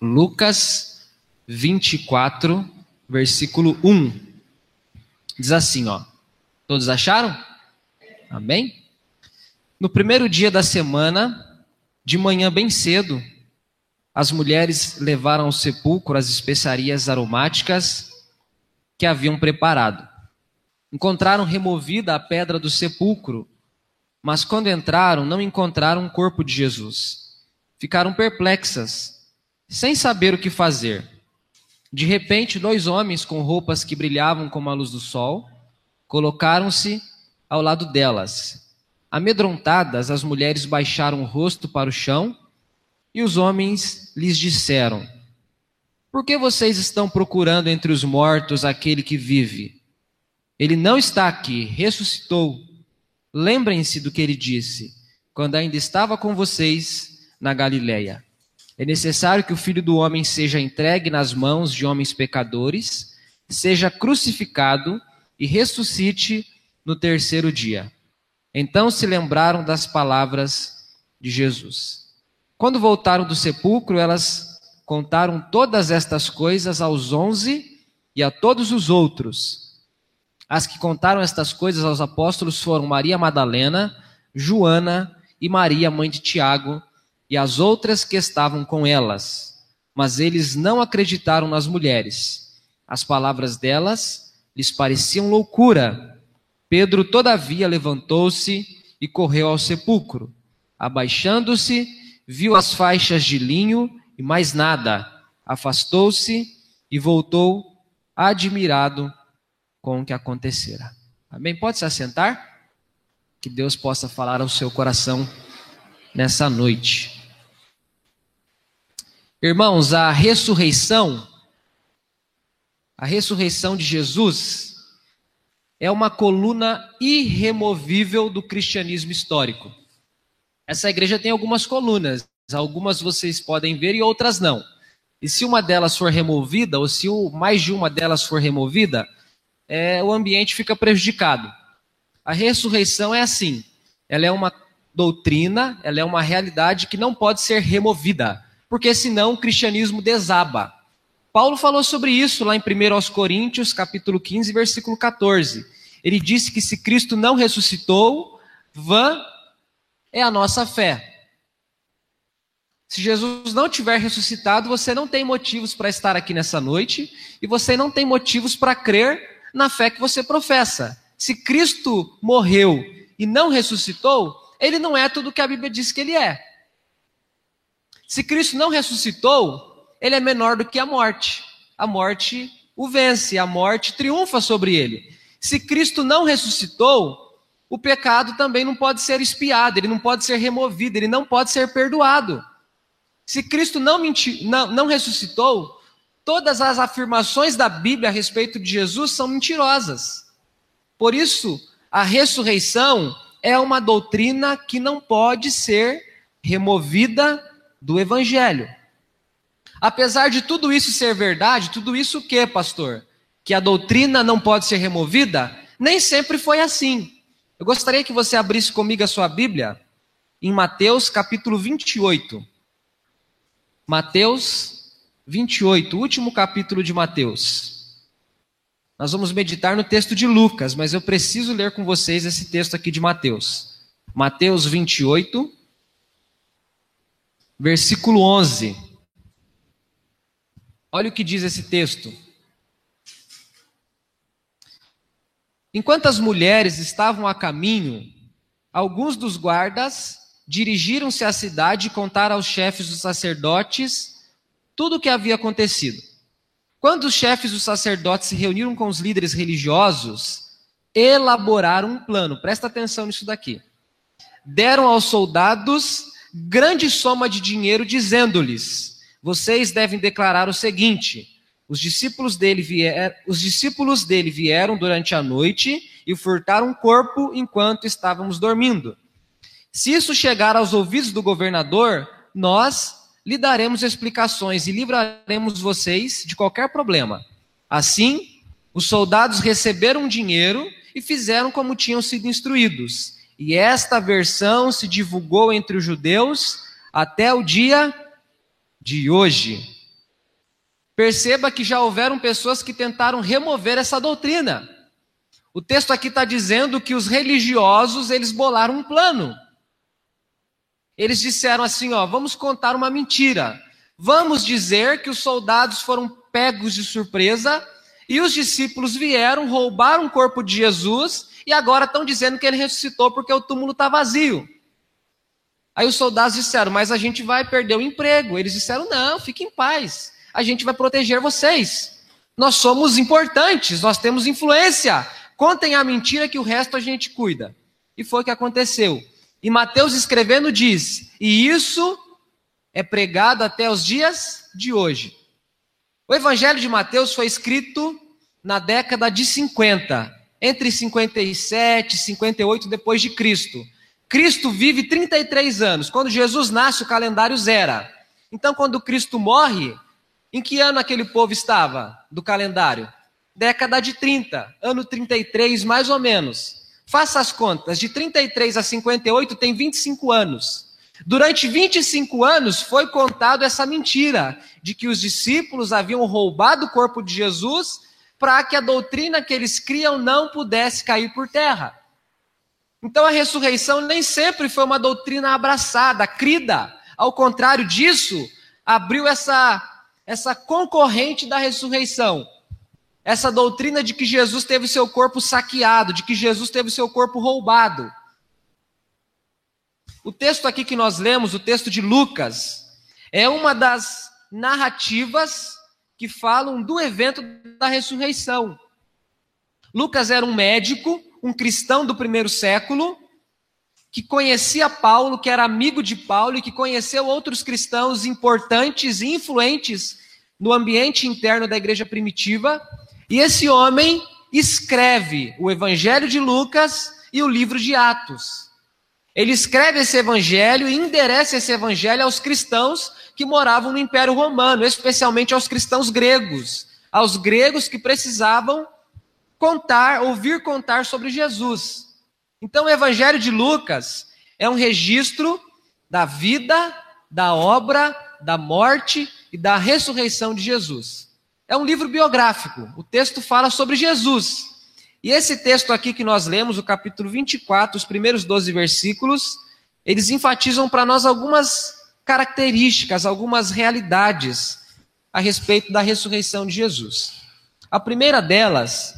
Lucas 24, versículo 1. Diz assim, ó. Todos acharam? Amém? No primeiro dia da semana, de manhã bem cedo, as mulheres levaram ao sepulcro as especiarias aromáticas que haviam preparado. Encontraram removida a pedra do sepulcro, mas quando entraram, não encontraram o corpo de Jesus. Ficaram perplexas, sem saber o que fazer. De repente, dois homens com roupas que brilhavam como a luz do sol colocaram-se ao lado delas. Amedrontadas, as mulheres baixaram o rosto para o chão e os homens lhes disseram: Por que vocês estão procurando entre os mortos aquele que vive? Ele não está aqui, ressuscitou. Lembrem-se do que ele disse quando ainda estava com vocês na Galileia. É necessário que o filho do homem seja entregue nas mãos de homens pecadores, seja crucificado e ressuscite no terceiro dia. Então se lembraram das palavras de Jesus. Quando voltaram do sepulcro, elas contaram todas estas coisas aos onze e a todos os outros. As que contaram estas coisas aos apóstolos foram Maria Madalena, Joana e Maria, mãe de Tiago, e as outras que estavam com elas. Mas eles não acreditaram nas mulheres. As palavras delas lhes pareciam loucura. Pedro, todavia, levantou-se e correu ao sepulcro. Abaixando-se, viu as faixas de linho e mais nada. Afastou-se e voltou admirado com o que acontecera. Amém? Pode se assentar? Que Deus possa falar ao seu coração nessa noite. Irmãos, a ressurreição, a ressurreição de Jesus, é uma coluna irremovível do cristianismo histórico. Essa igreja tem algumas colunas, algumas vocês podem ver e outras não. E se uma delas for removida, ou se mais de uma delas for removida, é, o ambiente fica prejudicado. A ressurreição é assim: ela é uma doutrina, ela é uma realidade que não pode ser removida, porque senão o cristianismo desaba. Paulo falou sobre isso lá em 1 Coríntios, capítulo 15, versículo 14. Ele disse que se Cristo não ressuscitou, vã é a nossa fé. Se Jesus não tiver ressuscitado, você não tem motivos para estar aqui nessa noite e você não tem motivos para crer na fé que você professa. Se Cristo morreu e não ressuscitou, ele não é tudo que a Bíblia diz que ele é. Se Cristo não ressuscitou, ele é menor do que a morte. A morte o vence, a morte triunfa sobre ele. Se Cristo não ressuscitou, o pecado também não pode ser espiado, ele não pode ser removido, ele não pode ser perdoado. Se Cristo não, menti, não, não ressuscitou, todas as afirmações da Bíblia a respeito de Jesus são mentirosas. Por isso, a ressurreição é uma doutrina que não pode ser removida do Evangelho. Apesar de tudo isso ser verdade, tudo isso o que, pastor? Que a doutrina não pode ser removida? Nem sempre foi assim. Eu gostaria que você abrisse comigo a sua Bíblia em Mateus capítulo 28. Mateus 28, último capítulo de Mateus. Nós vamos meditar no texto de Lucas, mas eu preciso ler com vocês esse texto aqui de Mateus. Mateus 28, versículo 11. Olha o que diz esse texto. Enquanto as mulheres estavam a caminho, alguns dos guardas dirigiram-se à cidade e contaram aos chefes dos sacerdotes tudo o que havia acontecido. Quando os chefes dos sacerdotes se reuniram com os líderes religiosos, elaboraram um plano. Presta atenção nisso daqui. Deram aos soldados grande soma de dinheiro, dizendo-lhes: Vocês devem declarar o seguinte: os discípulos dele, vier, os discípulos dele vieram durante a noite e furtaram um corpo enquanto estávamos dormindo. Se isso chegar aos ouvidos do governador, nós lhe daremos explicações e livraremos vocês de qualquer problema. Assim, os soldados receberam dinheiro e fizeram como tinham sido instruídos. E esta versão se divulgou entre os judeus até o dia de hoje. Perceba que já houveram pessoas que tentaram remover essa doutrina. O texto aqui está dizendo que os religiosos eles bolaram um plano. Eles disseram assim: ó, vamos contar uma mentira. Vamos dizer que os soldados foram pegos de surpresa e os discípulos vieram, roubaram o corpo de Jesus e agora estão dizendo que ele ressuscitou porque o túmulo está vazio. Aí os soldados disseram: Mas a gente vai perder o emprego. Eles disseram: Não, fique em paz. A gente vai proteger vocês. Nós somos importantes, nós temos influência. Contem a mentira que o resto a gente cuida. E foi o que aconteceu. E Mateus escrevendo diz: E isso é pregado até os dias de hoje. O Evangelho de Mateus foi escrito na década de 50, entre 57 e 58 depois de Cristo. Cristo vive 33 anos. Quando Jesus nasce, o calendário zera. Então, quando Cristo morre, em que ano aquele povo estava do calendário? Década de 30, ano 33 mais ou menos. Faça as contas, de 33 a 58 tem 25 anos. Durante 25 anos foi contado essa mentira de que os discípulos haviam roubado o corpo de Jesus para que a doutrina que eles criam não pudesse cair por terra. Então a ressurreição nem sempre foi uma doutrina abraçada, crida. Ao contrário disso, abriu essa essa concorrente da ressurreição. Essa doutrina de que Jesus teve seu corpo saqueado, de que Jesus teve seu corpo roubado. O texto aqui que nós lemos, o texto de Lucas, é uma das narrativas que falam do evento da ressurreição. Lucas era um médico um cristão do primeiro século, que conhecia Paulo, que era amigo de Paulo e que conheceu outros cristãos importantes e influentes no ambiente interno da igreja primitiva. E esse homem escreve o Evangelho de Lucas e o livro de Atos. Ele escreve esse evangelho e endereça esse evangelho aos cristãos que moravam no Império Romano, especialmente aos cristãos gregos, aos gregos que precisavam contar, ouvir contar sobre Jesus. Então, o Evangelho de Lucas é um registro da vida, da obra, da morte e da ressurreição de Jesus. É um livro biográfico. O texto fala sobre Jesus. E esse texto aqui que nós lemos, o capítulo 24, os primeiros 12 versículos, eles enfatizam para nós algumas características, algumas realidades a respeito da ressurreição de Jesus. A primeira delas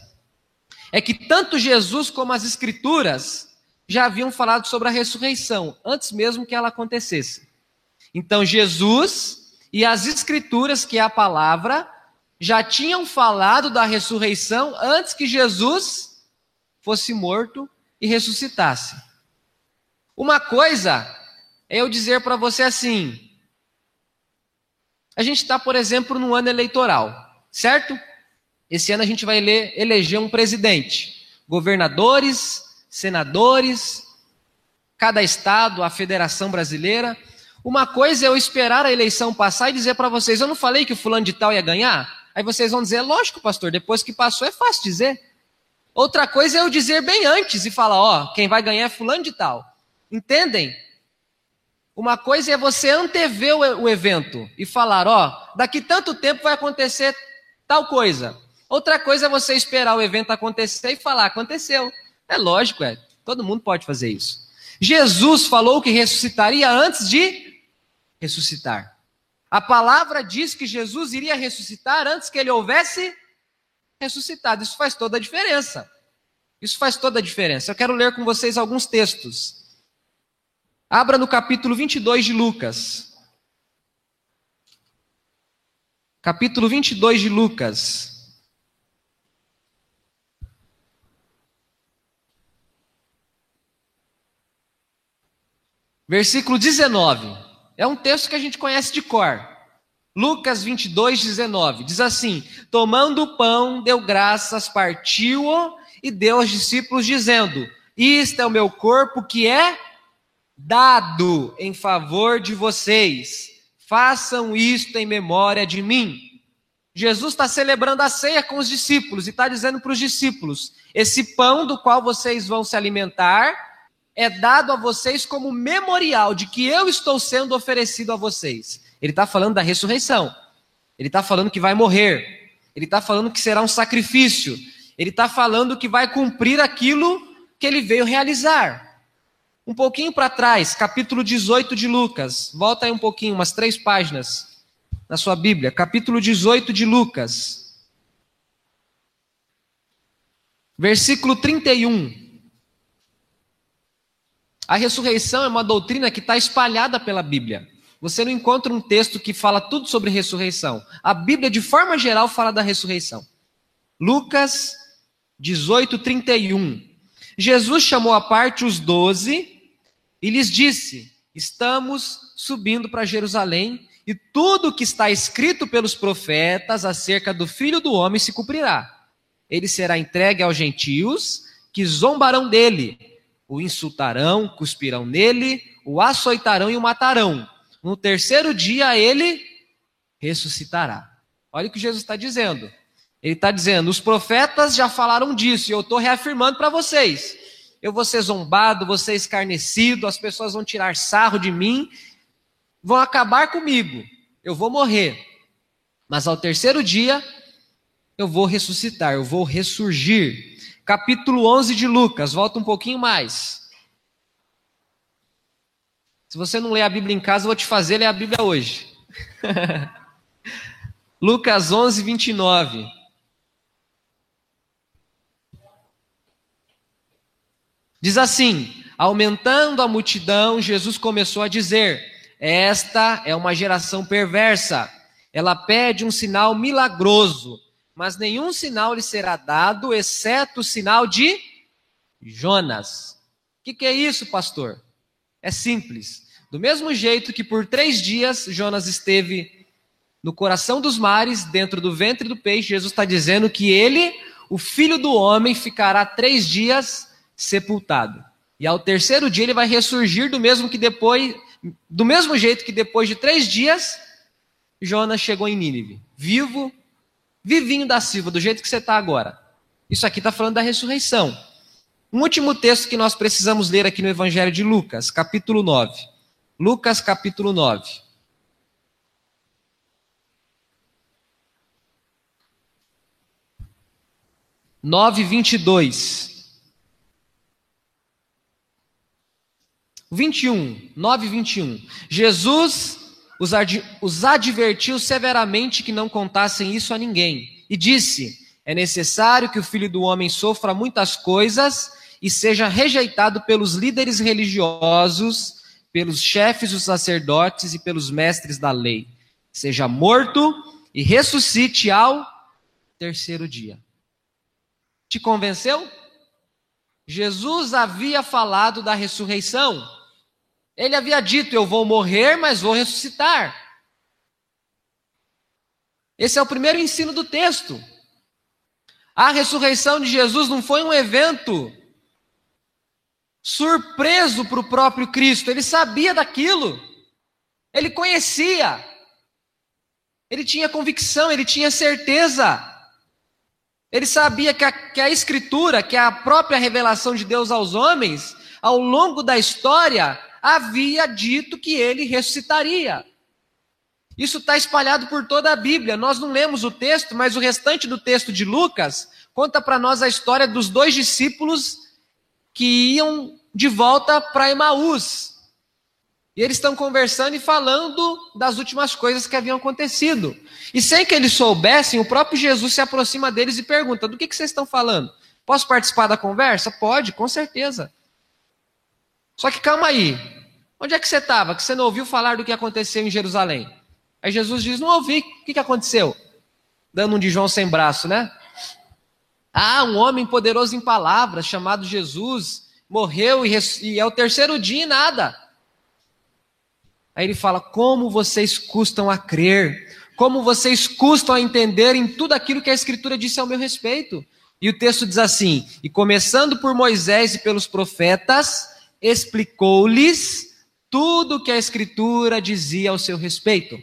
é que tanto Jesus como as Escrituras já haviam falado sobre a ressurreição, antes mesmo que ela acontecesse. Então, Jesus e as Escrituras, que é a palavra, já tinham falado da ressurreição antes que Jesus fosse morto e ressuscitasse. Uma coisa é eu dizer para você assim: a gente está, por exemplo, no ano eleitoral, certo? Esse ano a gente vai eleger um presidente, governadores, senadores, cada estado, a Federação Brasileira. Uma coisa é eu esperar a eleição passar e dizer para vocês: eu não falei que o fulano de tal ia ganhar? Aí vocês vão dizer: lógico, pastor, depois que passou é fácil dizer. Outra coisa é eu dizer bem antes e falar: ó, quem vai ganhar é fulano de tal. Entendem? Uma coisa é você antever o evento e falar: ó, daqui tanto tempo vai acontecer tal coisa. Outra coisa é você esperar o evento acontecer e falar, aconteceu. É lógico, é. Todo mundo pode fazer isso. Jesus falou que ressuscitaria antes de ressuscitar. A palavra diz que Jesus iria ressuscitar antes que ele houvesse ressuscitado. Isso faz toda a diferença. Isso faz toda a diferença. Eu quero ler com vocês alguns textos. Abra no capítulo 22 de Lucas. Capítulo 22 de Lucas. Versículo 19. É um texto que a gente conhece de cor. Lucas 22, 19. Diz assim: Tomando o pão, deu graças, partiu-o e deu aos discípulos, dizendo: Isto é o meu corpo que é dado em favor de vocês. Façam isto em memória de mim. Jesus está celebrando a ceia com os discípulos e está dizendo para os discípulos: Esse pão do qual vocês vão se alimentar é dado a vocês como memorial de que eu estou sendo oferecido a vocês. Ele está falando da ressurreição. Ele está falando que vai morrer. Ele está falando que será um sacrifício. Ele está falando que vai cumprir aquilo que ele veio realizar. Um pouquinho para trás, capítulo 18 de Lucas. Volta aí um pouquinho, umas três páginas na sua Bíblia. Capítulo 18 de Lucas. Versículo 31. A ressurreição é uma doutrina que está espalhada pela Bíblia. Você não encontra um texto que fala tudo sobre ressurreição. A Bíblia, de forma geral, fala da ressurreição. Lucas 18, 31. Jesus chamou à parte os doze e lhes disse: Estamos subindo para Jerusalém e tudo o que está escrito pelos profetas acerca do filho do homem se cumprirá. Ele será entregue aos gentios que zombarão dele o insultarão, cuspirão nele, o açoitarão e o matarão. No terceiro dia ele ressuscitará. Olha o que Jesus está dizendo. Ele está dizendo: os profetas já falaram disso, e eu estou reafirmando para vocês. Eu vou ser zombado, vou ser escarnecido, as pessoas vão tirar sarro de mim, vão acabar comigo, eu vou morrer. Mas ao terceiro dia, eu vou ressuscitar, eu vou ressurgir capítulo 11 de Lucas, volta um pouquinho mais. Se você não lê a Bíblia em casa, eu vou te fazer ler a Bíblia hoje. Lucas 11, 29. Diz assim: aumentando a multidão, Jesus começou a dizer: Esta é uma geração perversa, ela pede um sinal milagroso mas nenhum sinal lhe será dado, exceto o sinal de Jonas. O que, que é isso, pastor? É simples. Do mesmo jeito que por três dias Jonas esteve no coração dos mares, dentro do ventre do peixe, Jesus está dizendo que ele, o filho do homem, ficará três dias sepultado. E ao terceiro dia ele vai ressurgir do mesmo que depois, do mesmo jeito que depois de três dias, Jonas chegou em Nínive, vivo, vivinho da Silva, do jeito que você está agora. Isso aqui está falando da ressurreição. Um último texto que nós precisamos ler aqui no Evangelho de Lucas, capítulo 9. Lucas, capítulo 9. Nove vinte e dois. Vinte e um, nove vinte e um. Jesus os, ad, os advertiu severamente que não contassem isso a ninguém. E disse: É necessário que o filho do homem sofra muitas coisas e seja rejeitado pelos líderes religiosos, pelos chefes dos sacerdotes e pelos mestres da lei. Seja morto e ressuscite ao terceiro dia. Te convenceu? Jesus havia falado da ressurreição. Ele havia dito: Eu vou morrer, mas vou ressuscitar. Esse é o primeiro ensino do texto. A ressurreição de Jesus não foi um evento surpreso para o próprio Cristo, ele sabia daquilo, ele conhecia, ele tinha convicção, ele tinha certeza, ele sabia que a, que a Escritura, que a própria revelação de Deus aos homens, ao longo da história, havia dito que ele ressuscitaria. Isso está espalhado por toda a Bíblia. Nós não lemos o texto, mas o restante do texto de Lucas conta para nós a história dos dois discípulos que iam de volta para Emaús. E eles estão conversando e falando das últimas coisas que haviam acontecido. E sem que eles soubessem, o próprio Jesus se aproxima deles e pergunta: Do que, que vocês estão falando? Posso participar da conversa? Pode, com certeza. Só que calma aí. Onde é que você estava? Que você não ouviu falar do que aconteceu em Jerusalém? Aí Jesus diz: Não ouvi. O que, que aconteceu? Dando um de João sem braço, né? Ah, um homem poderoso em palavras, chamado Jesus, morreu e, e é o terceiro dia e nada. Aí ele fala: Como vocês custam a crer, como vocês custam a entender em tudo aquilo que a Escritura disse ao meu respeito. E o texto diz assim: E começando por Moisés e pelos profetas, explicou-lhes tudo o que a Escritura dizia ao seu respeito.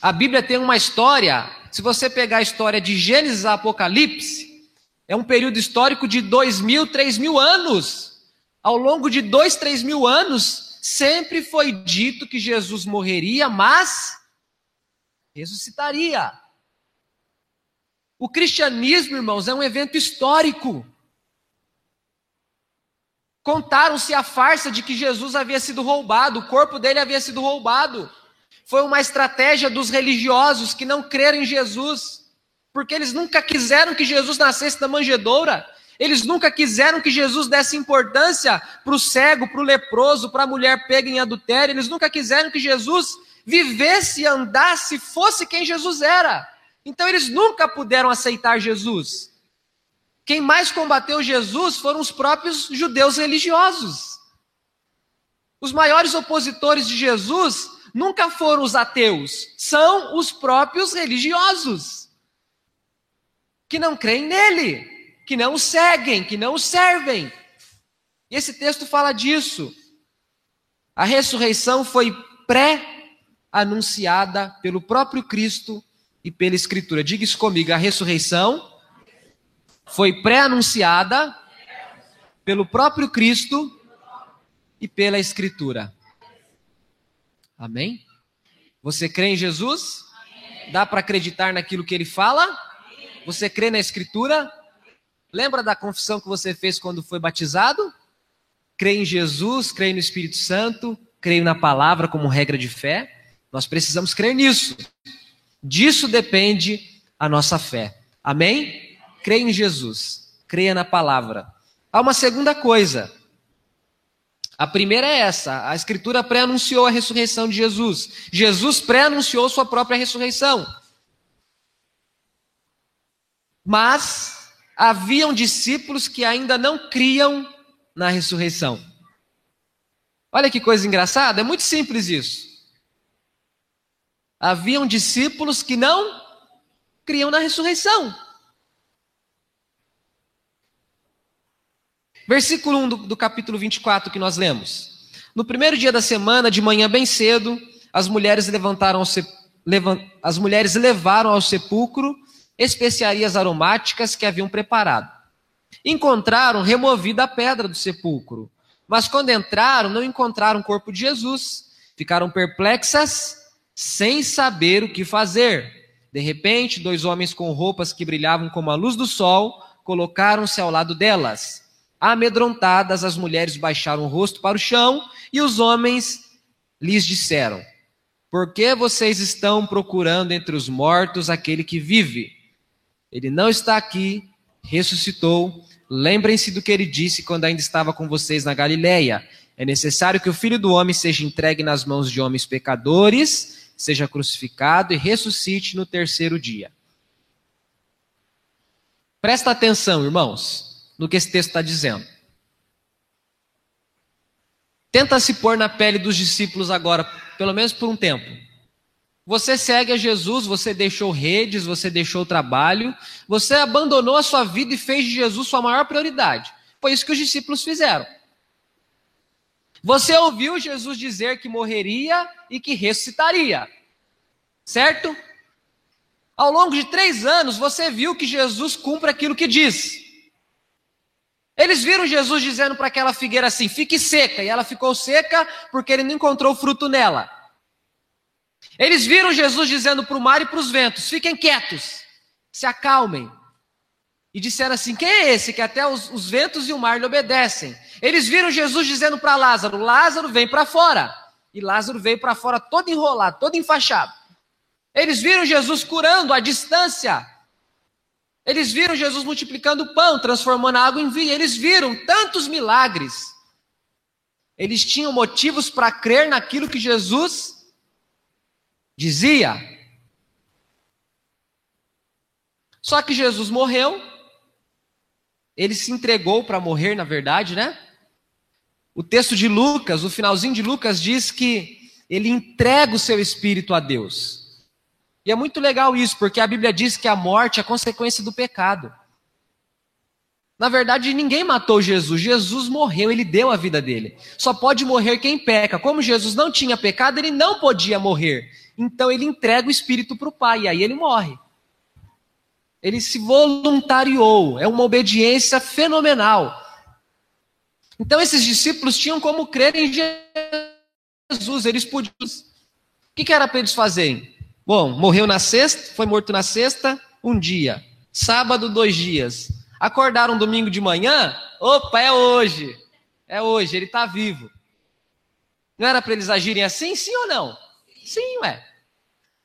A Bíblia tem uma história, se você pegar a história de Gênesis a Apocalipse, é um período histórico de dois mil, três mil anos. Ao longo de dois, três mil anos, sempre foi dito que Jesus morreria, mas ressuscitaria. O cristianismo, irmãos, é um evento histórico. Contaram-se a farsa de que Jesus havia sido roubado, o corpo dele havia sido roubado. Foi uma estratégia dos religiosos que não creram em Jesus, porque eles nunca quiseram que Jesus nascesse da manjedoura, eles nunca quiseram que Jesus desse importância para o cego, para o leproso, para a mulher pega em adultério, eles nunca quiseram que Jesus vivesse, andasse, fosse quem Jesus era. Então eles nunca puderam aceitar Jesus. Quem mais combateu Jesus foram os próprios judeus religiosos. Os maiores opositores de Jesus nunca foram os ateus, são os próprios religiosos, que não creem nele, que não o seguem, que não o servem. E esse texto fala disso. A ressurreição foi pré-anunciada pelo próprio Cristo e pela Escritura. Diga isso comigo: a ressurreição foi pré-anunciada pelo próprio Cristo e pela Escritura. Amém? Você crê em Jesus? Dá para acreditar naquilo que ele fala? Você crê na Escritura? Lembra da confissão que você fez quando foi batizado? Crê em Jesus, crê no Espírito Santo, creio na palavra como regra de fé. Nós precisamos crer nisso. Disso depende a nossa fé. Amém? Creia em Jesus, creia na palavra. Há uma segunda coisa. A primeira é essa: a Escritura pré-anunciou a ressurreição de Jesus. Jesus pré-anunciou sua própria ressurreição. Mas haviam discípulos que ainda não criam na ressurreição. Olha que coisa engraçada, é muito simples isso. Haviam discípulos que não criam na ressurreição. Versículo 1 do, do capítulo 24 que nós lemos. No primeiro dia da semana, de manhã bem cedo, as mulheres levantaram as mulheres levaram ao sepulcro especiarias aromáticas que haviam preparado. Encontraram removida a pedra do sepulcro, mas quando entraram não encontraram o corpo de Jesus. Ficaram perplexas, sem saber o que fazer. De repente, dois homens com roupas que brilhavam como a luz do sol colocaram-se ao lado delas. Amedrontadas, as mulheres baixaram o rosto para o chão e os homens lhes disseram: Por que vocês estão procurando entre os mortos aquele que vive? Ele não está aqui, ressuscitou. Lembrem-se do que ele disse quando ainda estava com vocês na Galileia. É necessário que o filho do homem seja entregue nas mãos de homens pecadores, seja crucificado e ressuscite no terceiro dia. Presta atenção, irmãos no que esse texto está dizendo. Tenta se pôr na pele dos discípulos agora, pelo menos por um tempo. Você segue a Jesus, você deixou redes, você deixou trabalho, você abandonou a sua vida e fez de Jesus sua maior prioridade. Foi isso que os discípulos fizeram. Você ouviu Jesus dizer que morreria e que ressuscitaria, certo? Ao longo de três anos, você viu que Jesus cumpre aquilo que diz. Eles viram Jesus dizendo para aquela figueira assim: fique seca, e ela ficou seca porque ele não encontrou fruto nela. Eles viram Jesus dizendo para o mar e para os ventos: fiquem quietos, se acalmem. E disseram assim: quem é esse que até os, os ventos e o mar lhe obedecem? Eles viram Jesus dizendo para Lázaro: Lázaro vem para fora. E Lázaro veio para fora todo enrolado, todo enfaixado. Eles viram Jesus curando à distância eles viram Jesus multiplicando o pão, transformando a água em vinho. Eles viram tantos milagres. Eles tinham motivos para crer naquilo que Jesus dizia. Só que Jesus morreu. Ele se entregou para morrer, na verdade, né? O texto de Lucas, o finalzinho de Lucas diz que ele entrega o seu espírito a Deus. E é muito legal isso, porque a Bíblia diz que a morte é consequência do pecado. Na verdade, ninguém matou Jesus. Jesus morreu, ele deu a vida dele. Só pode morrer quem peca. Como Jesus não tinha pecado, ele não podia morrer. Então ele entrega o espírito para o Pai, e aí ele morre. Ele se voluntariou, é uma obediência fenomenal. Então esses discípulos tinham como crer em Jesus, eles podiam. O que, era para eles fazerem? Bom, morreu na sexta, foi morto na sexta, um dia. Sábado, dois dias. Acordaram domingo de manhã? Opa, é hoje. É hoje, ele está vivo. Não era para eles agirem assim, sim ou não? Sim, ué.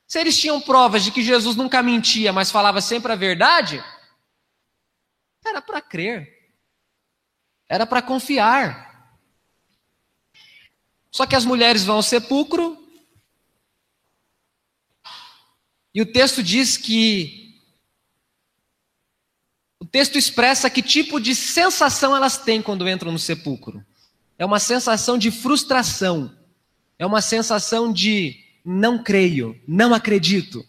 Se eles tinham provas de que Jesus nunca mentia, mas falava sempre a verdade, era para crer. Era para confiar. Só que as mulheres vão ao sepulcro, e o texto diz que. O texto expressa que tipo de sensação elas têm quando entram no sepulcro. É uma sensação de frustração. É uma sensação de não creio, não acredito.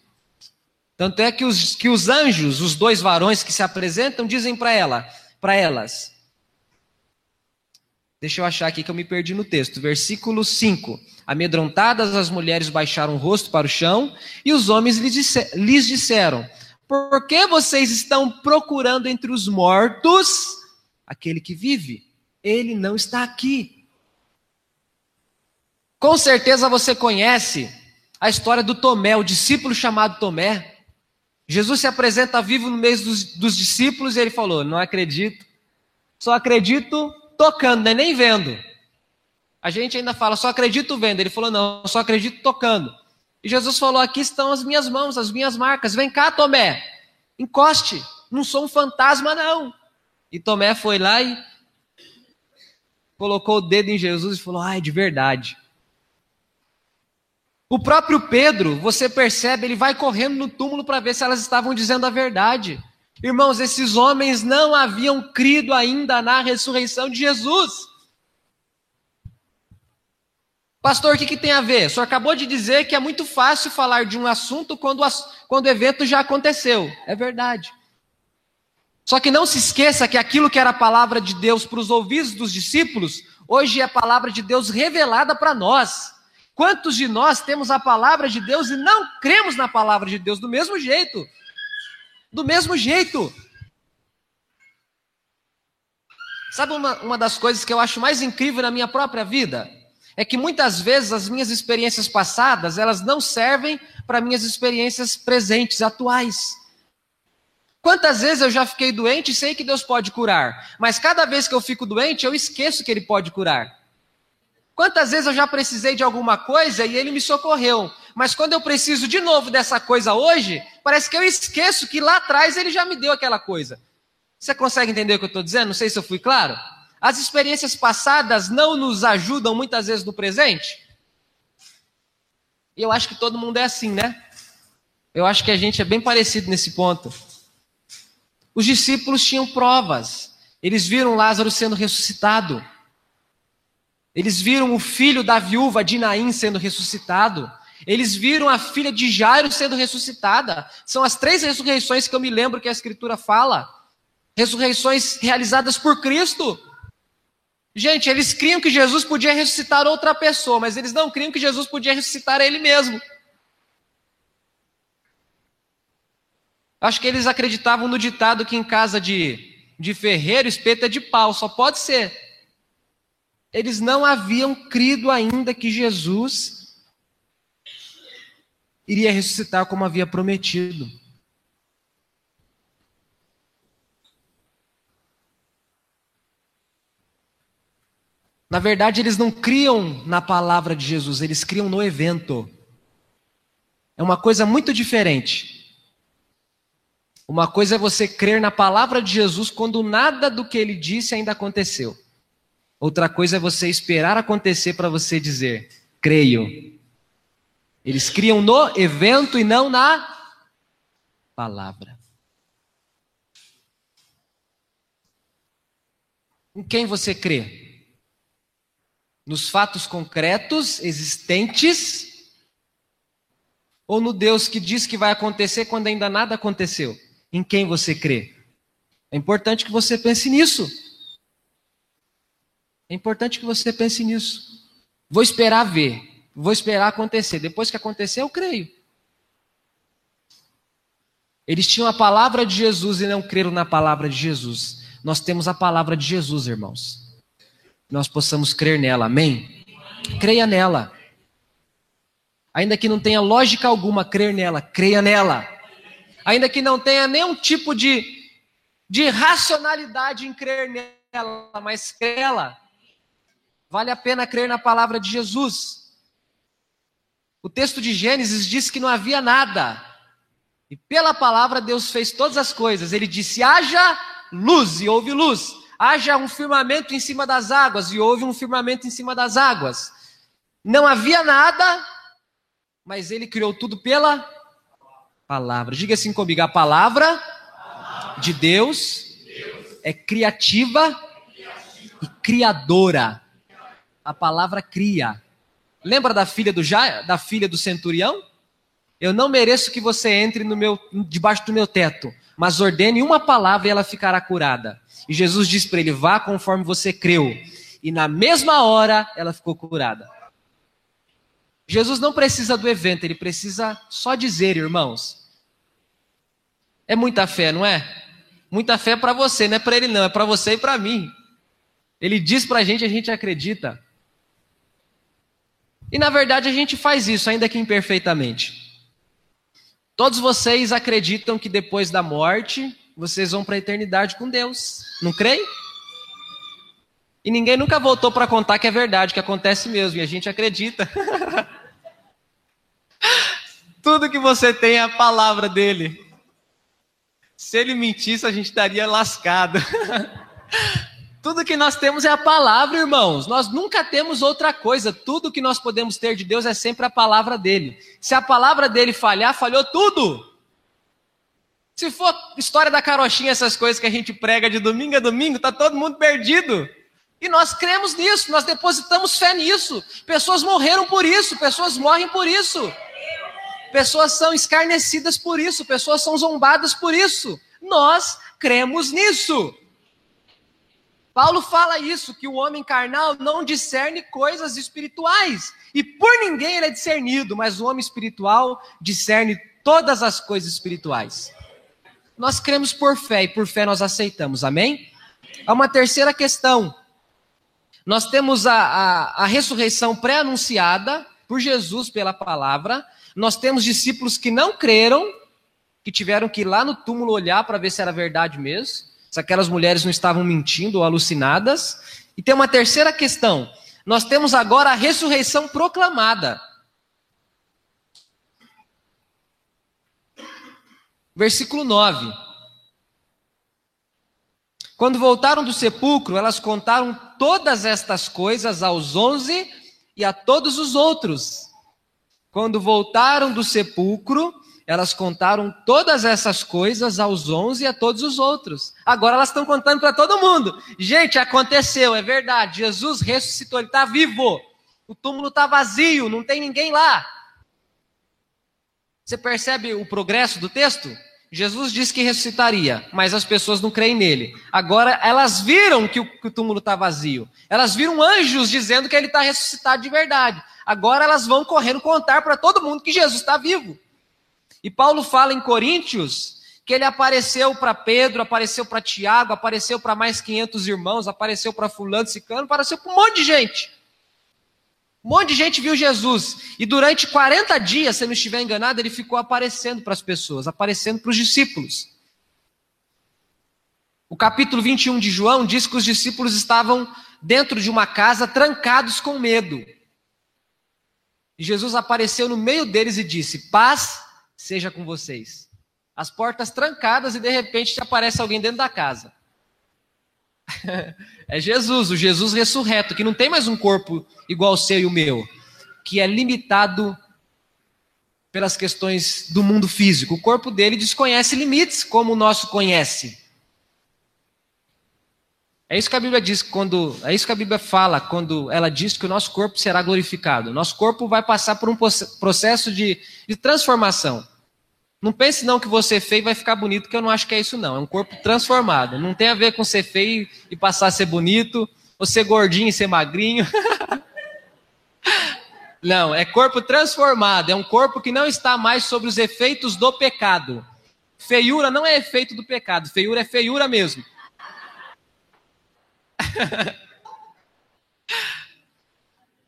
Tanto é que os, que os anjos, os dois varões que se apresentam, dizem para ela, para elas. Deixa eu achar aqui que eu me perdi no texto. Versículo 5. Amedrontadas, as mulheres baixaram o rosto para o chão e os homens lhes, disse, lhes disseram: Por que vocês estão procurando entre os mortos aquele que vive? Ele não está aqui. Com certeza você conhece a história do Tomé, o discípulo chamado Tomé. Jesus se apresenta vivo no meio dos, dos discípulos e ele falou: Não acredito, só acredito tocando, né? nem vendo. A gente ainda fala, só acredito vendo. Ele falou, não, só acredito tocando. E Jesus falou: aqui estão as minhas mãos, as minhas marcas. Vem cá, Tomé, encoste. Não sou um fantasma, não. E Tomé foi lá e colocou o dedo em Jesus e falou: ai, de verdade. O próprio Pedro, você percebe, ele vai correndo no túmulo para ver se elas estavam dizendo a verdade. Irmãos, esses homens não haviam crido ainda na ressurreição de Jesus. Pastor, o que, que, tem a ver? O senhor acabou de dizer que é muito fácil falar de um assunto quando, quando o evento já aconteceu. É verdade. Só que não se esqueça que aquilo que era a palavra de Deus para os ouvidos dos discípulos, hoje é a palavra de Deus revelada para nós. Quantos de nós temos a palavra de Deus e não cremos na palavra de Deus do mesmo jeito? Do mesmo jeito. Sabe uma, uma das coisas que eu acho mais incrível na minha própria vida? É que muitas vezes as minhas experiências passadas, elas não servem para minhas experiências presentes, atuais. Quantas vezes eu já fiquei doente e sei que Deus pode curar, mas cada vez que eu fico doente, eu esqueço que Ele pode curar. Quantas vezes eu já precisei de alguma coisa e ele me socorreu, mas quando eu preciso de novo dessa coisa hoje, parece que eu esqueço que lá atrás ele já me deu aquela coisa. Você consegue entender o que eu estou dizendo? Não sei se eu fui claro. As experiências passadas não nos ajudam muitas vezes no presente? E eu acho que todo mundo é assim, né? Eu acho que a gente é bem parecido nesse ponto. Os discípulos tinham provas. Eles viram Lázaro sendo ressuscitado. Eles viram o filho da viúva de Naim sendo ressuscitado. Eles viram a filha de Jairo sendo ressuscitada. São as três ressurreições que eu me lembro que a Escritura fala. Ressurreições realizadas por Cristo. Gente, eles criam que Jesus podia ressuscitar outra pessoa, mas eles não criam que Jesus podia ressuscitar ele mesmo. Acho que eles acreditavam no ditado que em casa de, de ferreiro, espeto é de pau, só pode ser. Eles não haviam crido ainda que Jesus iria ressuscitar como havia prometido. Na verdade, eles não criam na palavra de Jesus, eles criam no evento. É uma coisa muito diferente. Uma coisa é você crer na palavra de Jesus quando nada do que ele disse ainda aconteceu. Outra coisa é você esperar acontecer para você dizer, creio. Eles criam no evento e não na palavra. Em quem você crê? Nos fatos concretos, existentes? Ou no Deus que diz que vai acontecer quando ainda nada aconteceu? Em quem você crê? É importante que você pense nisso. É importante que você pense nisso. Vou esperar ver, vou esperar acontecer. Depois que acontecer, eu creio. Eles tinham a palavra de Jesus e não creram na palavra de Jesus. Nós temos a palavra de Jesus, irmãos. Nós possamos crer nela, amém? Creia nela. Ainda que não tenha lógica alguma crer nela, creia nela. Ainda que não tenha nenhum tipo de, de racionalidade em crer nela, mas nela. Vale a pena crer na palavra de Jesus. O texto de Gênesis diz que não havia nada. E pela palavra Deus fez todas as coisas. Ele disse: haja luz, e houve luz. Haja um firmamento em cima das águas, e houve um firmamento em cima das águas. Não havia nada, mas ele criou tudo pela palavra. Diga assim comigo: a palavra de Deus é criativa e criadora. A palavra cria. Lembra da filha do da filha do centurião? Eu não mereço que você entre no meu debaixo do meu teto, mas ordene uma palavra e ela ficará curada. E Jesus disse para ele: vá conforme você creu. E na mesma hora ela ficou curada. Jesus não precisa do evento, ele precisa só dizer, irmãos. É muita fé, não é? Muita fé para você, não é para ele não, é para você e para mim. Ele diz para a gente, a gente acredita. E na verdade a gente faz isso, ainda que imperfeitamente. Todos vocês acreditam que depois da morte vocês vão para a eternidade com Deus, não creem? E ninguém nunca voltou para contar que é verdade, que acontece mesmo, e a gente acredita. Tudo que você tem é a palavra dele. Se ele mentisse, a gente estaria lascado. Tudo que nós temos é a palavra, irmãos. Nós nunca temos outra coisa. Tudo que nós podemos ter de Deus é sempre a palavra dele. Se a palavra dele falhar, falhou tudo. Se for história da carochinha, essas coisas que a gente prega de domingo a domingo, tá todo mundo perdido. E nós cremos nisso, nós depositamos fé nisso. Pessoas morreram por isso, pessoas morrem por isso. Pessoas são escarnecidas por isso, pessoas são zombadas por isso. Nós cremos nisso. Paulo fala isso, que o homem carnal não discerne coisas espirituais. E por ninguém ele é discernido, mas o homem espiritual discerne todas as coisas espirituais. Nós cremos por fé e por fé nós aceitamos, amém? Há uma terceira questão. Nós temos a, a, a ressurreição pré-anunciada por Jesus pela palavra, nós temos discípulos que não creram, que tiveram que ir lá no túmulo olhar para ver se era verdade mesmo, se aquelas mulheres não estavam mentindo ou alucinadas. E tem uma terceira questão. Nós temos agora a ressurreição proclamada. Versículo 9. Quando voltaram do sepulcro, elas contaram todas estas coisas aos onze e a todos os outros. Quando voltaram do sepulcro, elas contaram todas essas coisas aos onze e a todos os outros. Agora elas estão contando para todo mundo. Gente, aconteceu, é verdade. Jesus ressuscitou, ele está vivo. O túmulo está vazio, não tem ninguém lá. Você percebe o progresso do texto? Jesus disse que ressuscitaria, mas as pessoas não creem nele. Agora elas viram que o, que o túmulo está vazio. Elas viram anjos dizendo que ele está ressuscitado de verdade. Agora elas vão correndo contar para todo mundo que Jesus está vivo. E Paulo fala em Coríntios que ele apareceu para Pedro, apareceu para Tiago, apareceu para mais 500 irmãos, apareceu para fulano, ciclano, apareceu para um monte de gente. Um monte de gente viu Jesus. E durante 40 dias, se eu não estiver enganado, ele ficou aparecendo para as pessoas, aparecendo para os discípulos. O capítulo 21 de João diz que os discípulos estavam dentro de uma casa trancados com medo. E Jesus apareceu no meio deles e disse: Paz seja com vocês. As portas trancadas e de repente aparece alguém dentro da casa. é Jesus, o Jesus ressurreto, que não tem mais um corpo igual ao seu e o meu, que é limitado pelas questões do mundo físico. O corpo dele desconhece limites, como o nosso conhece. É isso que a Bíblia diz quando, é isso que a Bíblia fala quando ela diz que o nosso corpo será glorificado. Nosso corpo vai passar por um processo de, de transformação. Não pense não que você feio vai ficar bonito, que eu não acho que é isso não. É um corpo transformado. Não tem a ver com ser feio e passar a ser bonito, ou ser gordinho e ser magrinho. não, é corpo transformado. É um corpo que não está mais sobre os efeitos do pecado. Feiura não é efeito do pecado. Feiura é feiura mesmo.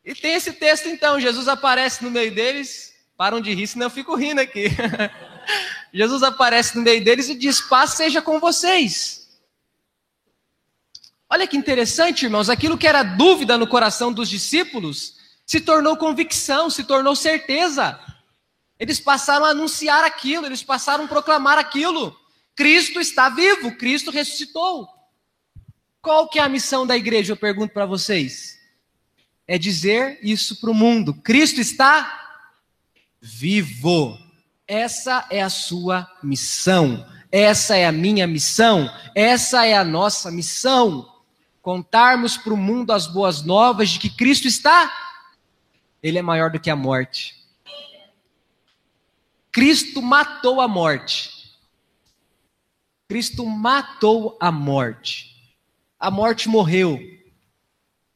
e tem esse texto então, Jesus aparece no meio deles Param de rir, senão eu fico rindo aqui. Jesus aparece no meio deles e diz: Paz seja com vocês. Olha que interessante, irmãos, aquilo que era dúvida no coração dos discípulos se tornou convicção, se tornou certeza. Eles passaram a anunciar aquilo, eles passaram a proclamar aquilo. Cristo está vivo, Cristo ressuscitou. Qual que é a missão da igreja? Eu pergunto para vocês. É dizer isso para o mundo. Cristo está vivo. Essa é a sua missão. Essa é a minha missão. Essa é a nossa missão. Contarmos para o mundo as boas novas de que Cristo está. Ele é maior do que a morte. Cristo matou a morte. Cristo matou a morte a morte morreu?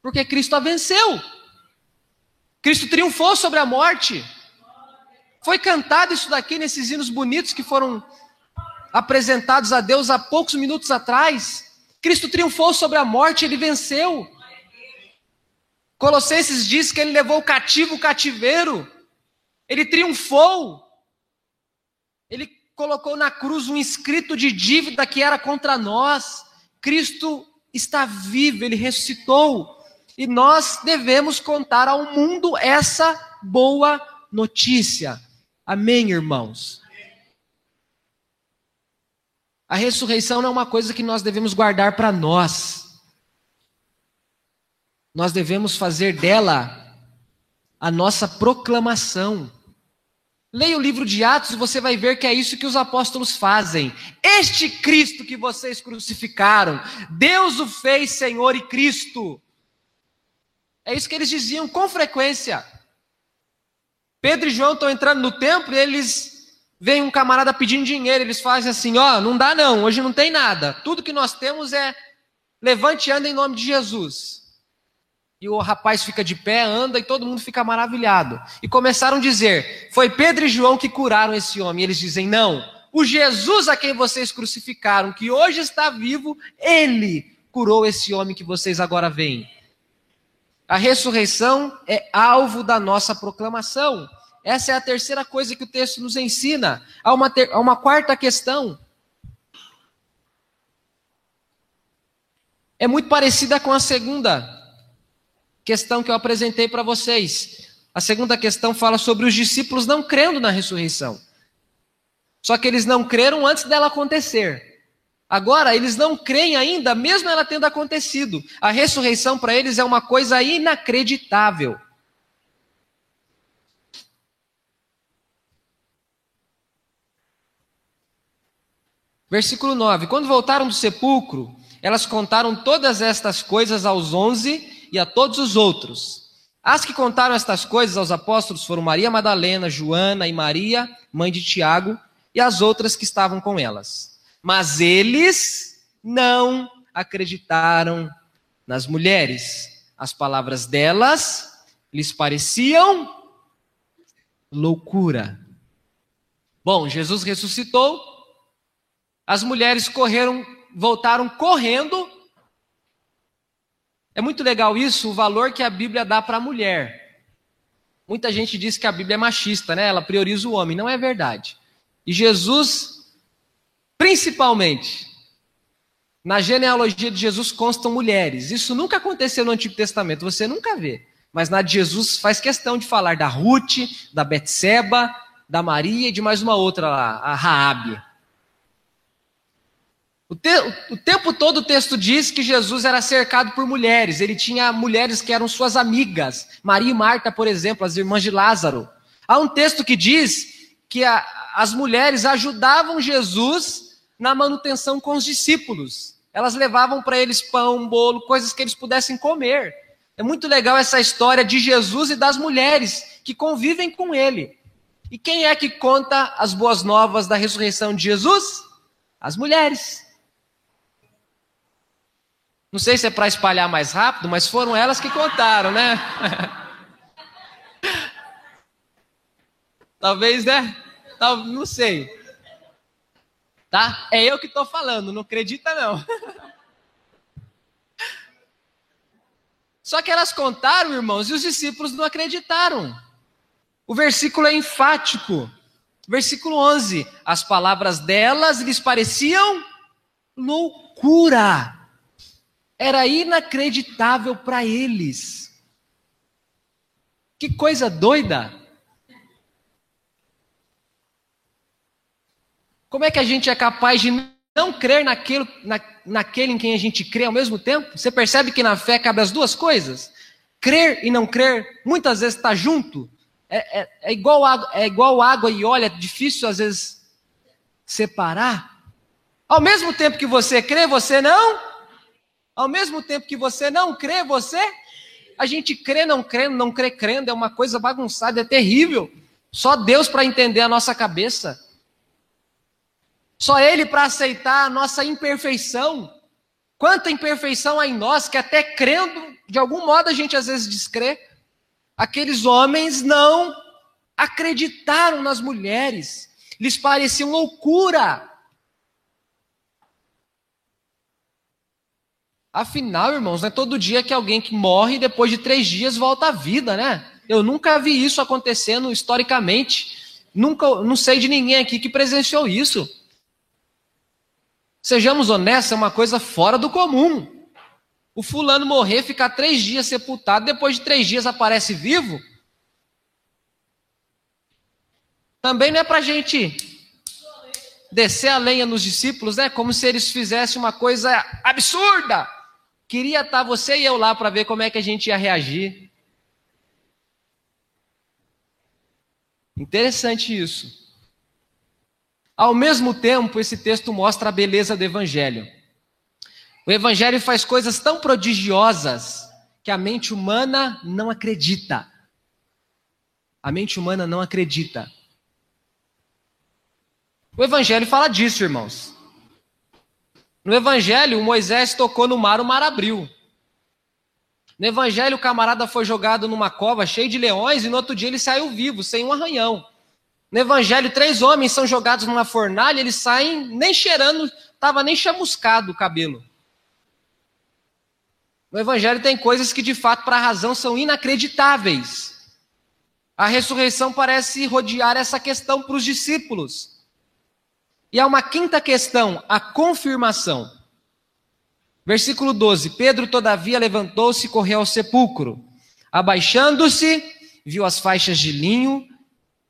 Porque Cristo a venceu. Cristo triunfou sobre a morte. Foi cantado isso daqui nesses hinos bonitos que foram apresentados a Deus há poucos minutos atrás. Cristo triunfou sobre a morte, ele venceu. Colossenses diz que ele levou o cativo o cativeiro. Ele triunfou. Ele colocou na cruz um escrito de dívida que era contra nós. Cristo está vivo, ele ressuscitou. E nós devemos contar ao mundo essa boa notícia. Amém, irmãos? A ressurreição não é uma coisa que nós devemos guardar para nós. Nós devemos fazer dela a nossa proclamação. Leia o livro de Atos e você vai ver que é isso que os apóstolos fazem. Este Cristo que vocês crucificaram, Deus o fez Senhor e Cristo. É isso que eles diziam com frequência. Pedro e João estão entrando no templo e eles veem um camarada pedindo dinheiro. Eles fazem assim: ó, oh, não dá não, hoje não tem nada. Tudo que nós temos é levante e anda em nome de Jesus. E o rapaz fica de pé, anda e todo mundo fica maravilhado. E começaram a dizer: Foi Pedro e João que curaram esse homem. E eles dizem: Não, o Jesus a quem vocês crucificaram, que hoje está vivo, ele curou esse homem que vocês agora veem. A ressurreição é alvo da nossa proclamação. Essa é a terceira coisa que o texto nos ensina. Há uma, ter... Há uma quarta questão. É muito parecida com a segunda questão que eu apresentei para vocês. A segunda questão fala sobre os discípulos não crendo na ressurreição. Só que eles não creram antes dela acontecer. Agora, eles não creem ainda, mesmo ela tendo acontecido. A ressurreição para eles é uma coisa inacreditável. Versículo 9: Quando voltaram do sepulcro, elas contaram todas estas coisas aos onze e a todos os outros. As que contaram estas coisas aos apóstolos foram Maria Madalena, Joana e Maria, mãe de Tiago, e as outras que estavam com elas. Mas eles não acreditaram nas mulheres. As palavras delas lhes pareciam loucura. Bom, Jesus ressuscitou, as mulheres correram, voltaram correndo é muito legal isso, o valor que a Bíblia dá para a mulher. Muita gente diz que a Bíblia é machista, né? Ela prioriza o homem. Não é verdade. E Jesus, principalmente, na genealogia de Jesus constam mulheres. Isso nunca aconteceu no Antigo Testamento, você nunca vê. Mas na de Jesus faz questão de falar da Ruth, da Betseba, da Maria e de mais uma outra lá, a Raabe. O, te, o, tempo todo o texto diz que Jesus era cercado por mulheres. Ele tinha mulheres que eram suas amigas. Maria e Marta, por exemplo, as irmãs de Lázaro. Há um texto que diz que a, as mulheres ajudavam Jesus na manutenção com os discípulos. Elas levavam para eles pão, bolo, coisas que eles pudessem comer. É muito legal essa história de Jesus e das mulheres que convivem com ele. E quem é que conta as boas novas da ressurreição de Jesus? As mulheres. Não sei se é para espalhar mais rápido, mas foram elas que contaram, né? Talvez, né? Não sei. Tá? É eu que estou falando, não acredita não. Só que elas contaram, irmãos, e os discípulos não acreditaram. O versículo é enfático. Versículo 11: As palavras delas lhes pareciam loucura. Era inacreditável para eles. Que coisa doida! Como é que a gente é capaz de não crer naquilo, na, naquele em quem a gente crê ao mesmo tempo? Você percebe que na fé cabe as duas coisas? Crer e não crer muitas vezes está junto. É, é, é, igual é igual água e óleo, é difícil às vezes separar. Ao mesmo tempo que você crê, você não. Ao mesmo tempo que você não crê, você. A gente crê não crendo, não crê crendo, é uma coisa bagunçada, é terrível. Só Deus para entender a nossa cabeça. Só Ele para aceitar a nossa imperfeição. Quanta imperfeição há em nós que até crendo, de algum modo a gente às vezes descrê. Aqueles homens não acreditaram nas mulheres, lhes pareciam loucura. Afinal, irmãos, não é todo dia que alguém que morre depois de três dias volta à vida, né? Eu nunca vi isso acontecendo historicamente. Nunca, não sei de ninguém aqui que presenciou isso. Sejamos honestos, é uma coisa fora do comum. O fulano morrer, ficar três dias sepultado, depois de três dias aparece vivo. Também não é para gente descer a lenha nos discípulos, né? Como se eles fizessem uma coisa absurda. Queria estar você e eu lá para ver como é que a gente ia reagir. Interessante isso. Ao mesmo tempo, esse texto mostra a beleza do Evangelho. O Evangelho faz coisas tão prodigiosas que a mente humana não acredita. A mente humana não acredita. O Evangelho fala disso, irmãos. No Evangelho, Moisés tocou no mar, o mar abriu. No Evangelho, o camarada foi jogado numa cova cheia de leões e no outro dia ele saiu vivo, sem um arranhão. No Evangelho, três homens são jogados numa fornalha, eles saem nem cheirando, estava nem chamuscado o cabelo. No Evangelho tem coisas que de fato, para a razão, são inacreditáveis. A ressurreição parece rodear essa questão para os discípulos. E há uma quinta questão, a confirmação. Versículo 12: Pedro, todavia, levantou-se e correu ao sepulcro. Abaixando-se, viu as faixas de linho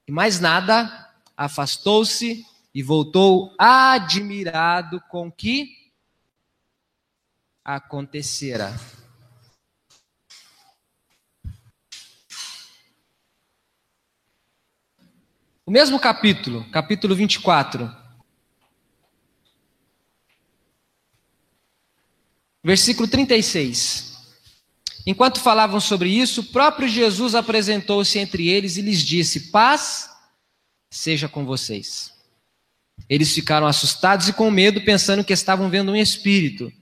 e mais nada, afastou-se e voltou admirado com que acontecera. O mesmo capítulo, capítulo 24. Versículo 36. Enquanto falavam sobre isso, o próprio Jesus apresentou-se entre eles e lhes disse: Paz seja com vocês. Eles ficaram assustados e com medo, pensando que estavam vendo um espírito.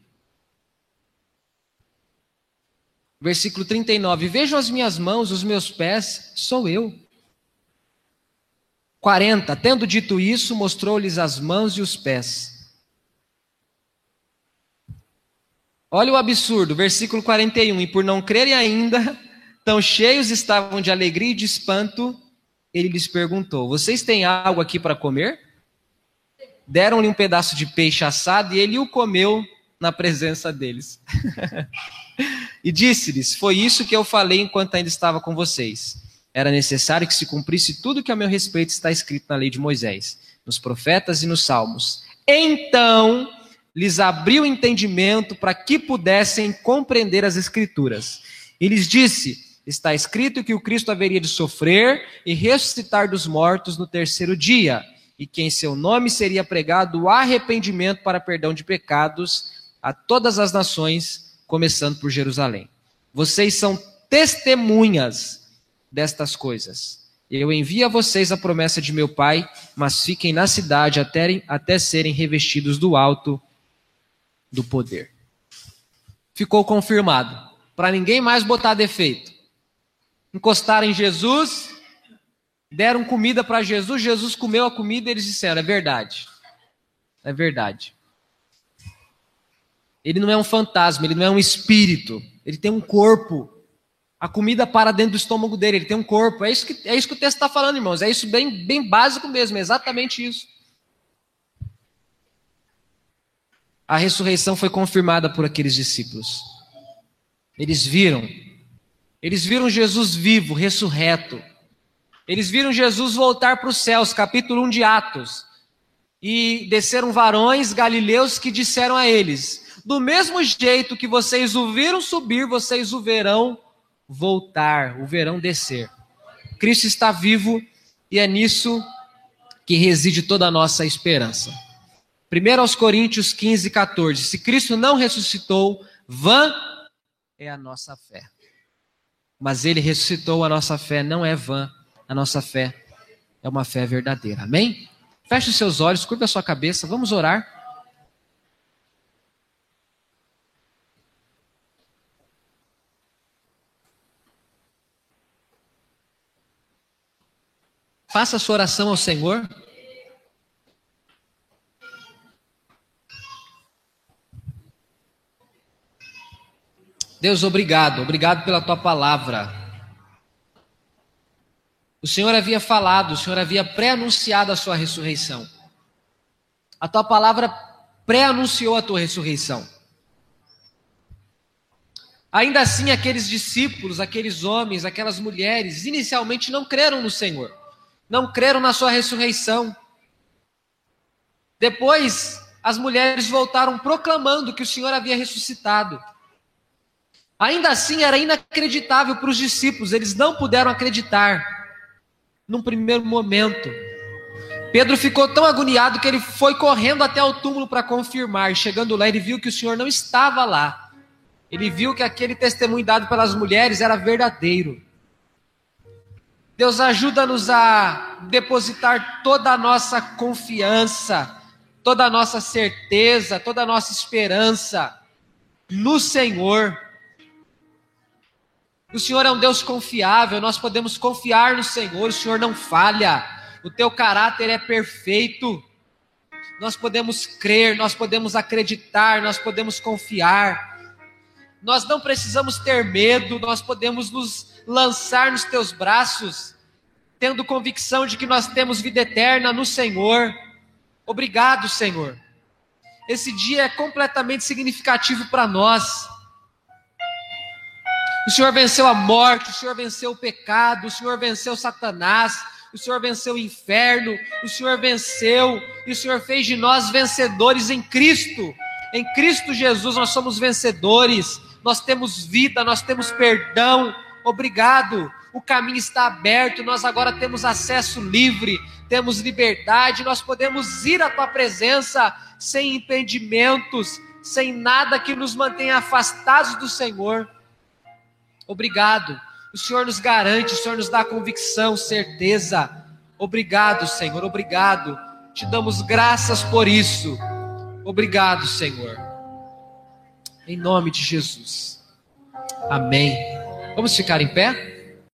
Versículo 39. Vejam as minhas mãos, os meus pés, sou eu. 40. Tendo dito isso, mostrou-lhes as mãos e os pés. Olha o absurdo, versículo 41. E por não crerem ainda, tão cheios estavam de alegria e de espanto, ele lhes perguntou: Vocês têm algo aqui para comer? Deram-lhe um pedaço de peixe assado e ele o comeu na presença deles. e disse-lhes: Foi isso que eu falei enquanto ainda estava com vocês era necessário que se cumprisse tudo que a meu respeito está escrito na lei de Moisés, nos profetas e nos salmos. Então lhes abriu o entendimento para que pudessem compreender as Escrituras. E lhes disse: Está escrito que o Cristo haveria de sofrer e ressuscitar dos mortos no terceiro dia, e que em seu nome seria pregado o arrependimento para perdão de pecados a todas as nações, começando por Jerusalém. Vocês são testemunhas destas coisas. Eu envio a vocês a promessa de meu Pai, mas fiquem na cidade até, até serem revestidos do alto do poder. Ficou confirmado. Para ninguém mais botar defeito. Encostaram em Jesus, deram comida para Jesus, Jesus comeu a comida e eles disseram: é verdade. É verdade. Ele não é um fantasma, ele não é um espírito, ele tem um corpo. A comida para dentro do estômago dele, ele tem um corpo. É isso que, é isso que o texto está falando, irmãos. É isso bem, bem básico mesmo, é exatamente isso. A ressurreição foi confirmada por aqueles discípulos. Eles viram. Eles viram Jesus vivo, ressurreto. Eles viram Jesus voltar para os céus, capítulo 1 de Atos. E desceram varões galileus que disseram a eles: Do mesmo jeito que vocês o viram subir, vocês o verão voltar, o verão descer. Cristo está vivo e é nisso que reside toda a nossa esperança. 1 aos Coríntios 15, 14. Se Cristo não ressuscitou, vã é a nossa fé. Mas ele ressuscitou, a nossa fé não é vã a nossa fé é uma fé verdadeira. Amém? Feche os seus olhos, curva a sua cabeça, vamos orar. Faça a sua oração ao Senhor. Deus, obrigado, obrigado pela tua palavra. O Senhor havia falado, o Senhor havia pré-anunciado a sua ressurreição. A tua palavra pré-anunciou a tua ressurreição. Ainda assim, aqueles discípulos, aqueles homens, aquelas mulheres, inicialmente não creram no Senhor, não creram na sua ressurreição. Depois, as mulheres voltaram proclamando que o Senhor havia ressuscitado. Ainda assim, era inacreditável para os discípulos, eles não puderam acreditar num primeiro momento. Pedro ficou tão agoniado que ele foi correndo até o túmulo para confirmar. Chegando lá, ele viu que o Senhor não estava lá. Ele viu que aquele testemunho dado pelas mulheres era verdadeiro. Deus ajuda-nos a depositar toda a nossa confiança, toda a nossa certeza, toda a nossa esperança no Senhor. O Senhor é um Deus confiável, nós podemos confiar no Senhor, o Senhor não falha, o teu caráter é perfeito. Nós podemos crer, nós podemos acreditar, nós podemos confiar. Nós não precisamos ter medo, nós podemos nos lançar nos teus braços, tendo convicção de que nós temos vida eterna no Senhor. Obrigado, Senhor. Esse dia é completamente significativo para nós. O Senhor venceu a morte, o Senhor venceu o pecado, o Senhor venceu Satanás, o Senhor venceu o inferno, o Senhor venceu e o Senhor fez de nós vencedores em Cristo. Em Cristo Jesus nós somos vencedores, nós temos vida, nós temos perdão. Obrigado. O caminho está aberto, nós agora temos acesso livre, temos liberdade, nós podemos ir à tua presença sem impedimentos, sem nada que nos mantenha afastados do Senhor. Obrigado. O Senhor nos garante, o Senhor nos dá convicção, certeza. Obrigado, Senhor, obrigado. Te damos graças por isso. Obrigado, Senhor. Em nome de Jesus. Amém. Vamos ficar em pé?